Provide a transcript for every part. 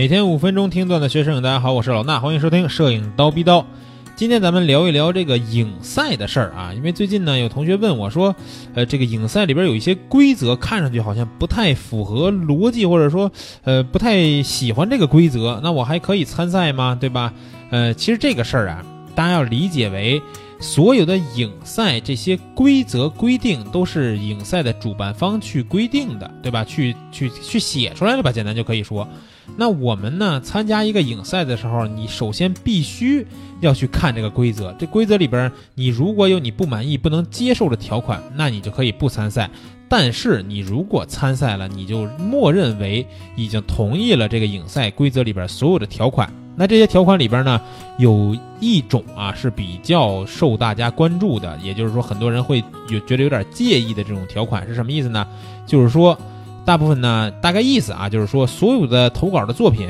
每天五分钟听段子学摄影，大家好，我是老衲，欢迎收听摄影刀逼刀。今天咱们聊一聊这个影赛的事儿啊，因为最近呢有同学问我说，呃，这个影赛里边有一些规则看上去好像不太符合逻辑，或者说呃不太喜欢这个规则，那我还可以参赛吗？对吧？呃，其实这个事儿啊，大家要理解为。所有的影赛这些规则规定都是影赛的主办方去规定的，对吧？去去去写出来了吧？简单就可以说，那我们呢参加一个影赛的时候，你首先必须要去看这个规则。这规则里边，你如果有你不满意、不能接受的条款，那你就可以不参赛。但是你如果参赛了，你就默认为已经同意了这个影赛规则里边所有的条款。那这些条款里边呢，有一种啊是比较受大家关注的，也就是说很多人会有觉得有点介意的这种条款是什么意思呢？就是说，大部分呢大概意思啊，就是说所有的投稿的作品，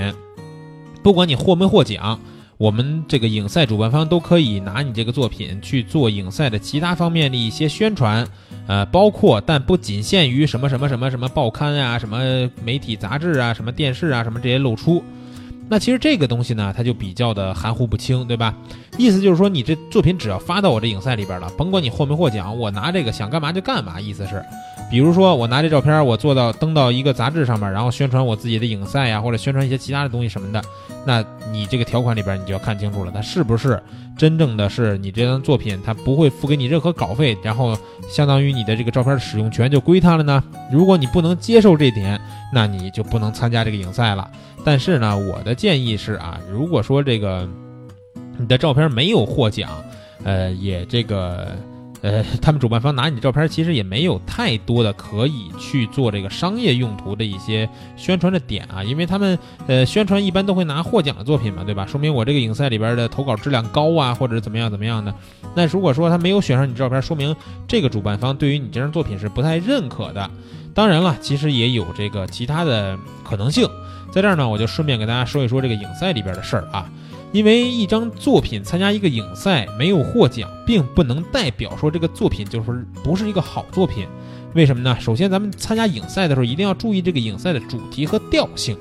不管你获没获奖，我们这个影赛主办方都可以拿你这个作品去做影赛的其他方面的一些宣传，呃，包括但不仅限于什么什么什么什么报刊啊、什么媒体杂志啊、什么电视啊、什么这些露出。那其实这个东西呢，它就比较的含糊不清，对吧？意思就是说，你这作品只要发到我这影赛里边了，甭管你获没获奖，我拿这个想干嘛就干嘛。意思是，比如说我拿这照片，我做到登到一个杂志上面，然后宣传我自己的影赛呀，或者宣传一些其他的东西什么的，那你这个条款里边你就要看清楚了，它是不是真正的是你这张作品，它不会付给你任何稿费，然后相当于你的这个照片的使用权就归他了呢？如果你不能接受这点，那你就不能参加这个影赛了。但是呢，我的建议是啊，如果说这个你的照片没有获奖，呃，也这个，呃，他们主办方拿你照片，其实也没有太多的可以去做这个商业用途的一些宣传的点啊，因为他们呃宣传一般都会拿获奖的作品嘛，对吧？说明我这个影赛里边的投稿质量高啊，或者怎么样怎么样的。那如果说他没有选上你照片，说明这个主办方对于你这张作品是不太认可的。当然了，其实也有这个其他的可能性。在这儿呢，我就顺便给大家说一说这个影赛里边的事儿啊。因为一张作品参加一个影赛没有获奖，并不能代表说这个作品就是不是一个好作品。为什么呢？首先，咱们参加影赛的时候一定要注意这个影赛的主题和调性。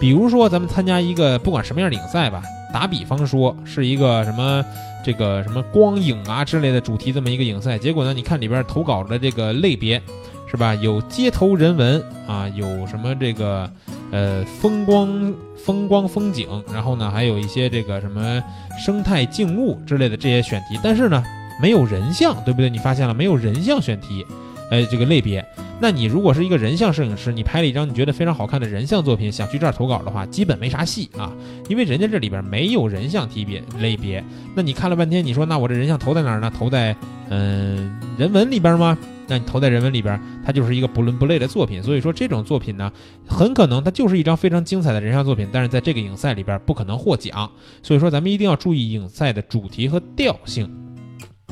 比如说，咱们参加一个不管什么样的影赛吧，打比方说是一个什么这个什么光影啊之类的主题这么一个影赛，结果呢，你看里边投稿的这个类别是吧？有街头人文啊，有什么这个。呃，风光、风光、风景，然后呢，还有一些这个什么生态静物之类的这些选题，但是呢，没有人像，对不对？你发现了没有人像选题？呃，这个类别，那你如果是一个人像摄影师，你拍了一张你觉得非常好看的人像作品，想去这儿投稿的话，基本没啥戏啊，因为人家这里边没有人像题别类别。那你看了半天，你说那我这人像投在哪儿呢？投在嗯人文里边吗？那你投在人文里边，它就是一个不伦不类的作品。所以说这种作品呢，很可能它就是一张非常精彩的人像作品，但是在这个影赛里边不可能获奖。所以说咱们一定要注意影赛的主题和调性。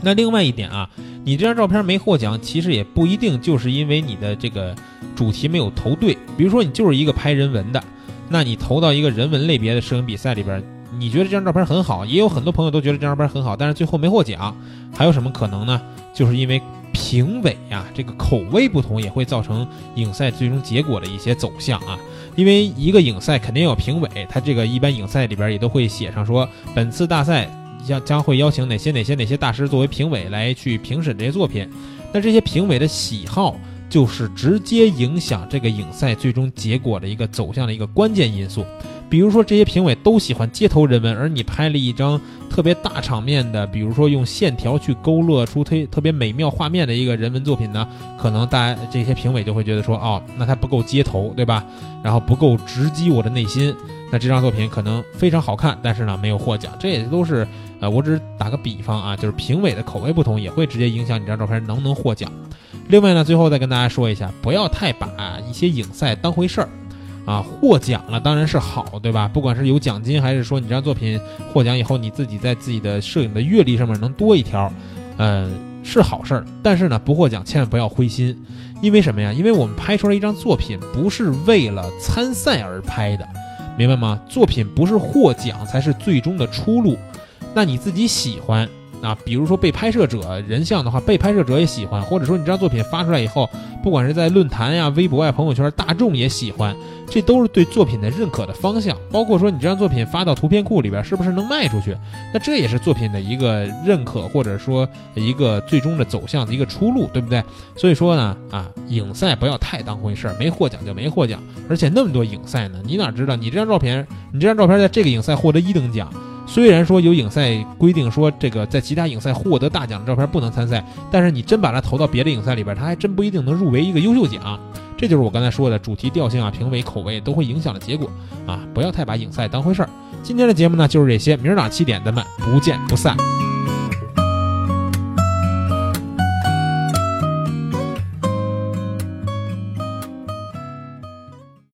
那另外一点啊，你这张照片没获奖，其实也不一定就是因为你的这个主题没有投对。比如说你就是一个拍人文的，那你投到一个人文类别的摄影比赛里边，你觉得这张照片很好，也有很多朋友都觉得这张照片很好，但是最后没获奖，还有什么可能呢？就是因为。评委呀，这个口味不同也会造成影赛最终结果的一些走向啊。因为一个影赛肯定有评委，他这个一般影赛里边也都会写上说，本次大赛将将会邀请哪些哪些哪些大师作为评委来去评审这些作品。那这些评委的喜好就是直接影响这个影赛最终结果的一个走向的一个关键因素。比如说这些评委都喜欢街头人文，而你拍了一张。特别大场面的，比如说用线条去勾勒出特特别美妙画面的一个人文作品呢，可能大家这些评委就会觉得说，哦，那它不够街头，对吧？然后不够直击我的内心，那这张作品可能非常好看，但是呢没有获奖，这也都是，呃，我只是打个比方啊，就是评委的口味不同，也会直接影响你这张照片能不能获奖。另外呢，最后再跟大家说一下，不要太把一些影赛当回事儿。啊，获奖了当然是好，对吧？不管是有奖金，还是说你这张作品获奖以后，你自己在自己的摄影的阅历上面能多一条，嗯，是好事儿。但是呢，不获奖千万不要灰心，因为什么呀？因为我们拍出来一张作品不是为了参赛而拍的，明白吗？作品不是获奖才是最终的出路。那你自己喜欢。啊，比如说被拍摄者人像的话，被拍摄者也喜欢，或者说你这张作品发出来以后，不管是在论坛呀、微博呀、朋友圈，大众也喜欢，这都是对作品的认可的方向。包括说你这张作品发到图片库里边，是不是能卖出去？那这也是作品的一个认可，或者说一个最终的走向的一个出路，对不对？所以说呢，啊，影赛不要太当回事儿，没获奖就没获奖，而且那么多影赛呢，你哪知道你这张照片，你这张照片在这个影赛获得一等奖？虽然说有影赛规定说这个在其他影赛获得大奖的照片不能参赛，但是你真把它投到别的影赛里边，它还真不一定能入围一个优秀奖。这就是我刚才说的主题调性啊、评委口味都会影响的结果啊！不要太把影赛当回事儿。今天的节目呢就是这些，明儿早上七点咱们不见不散。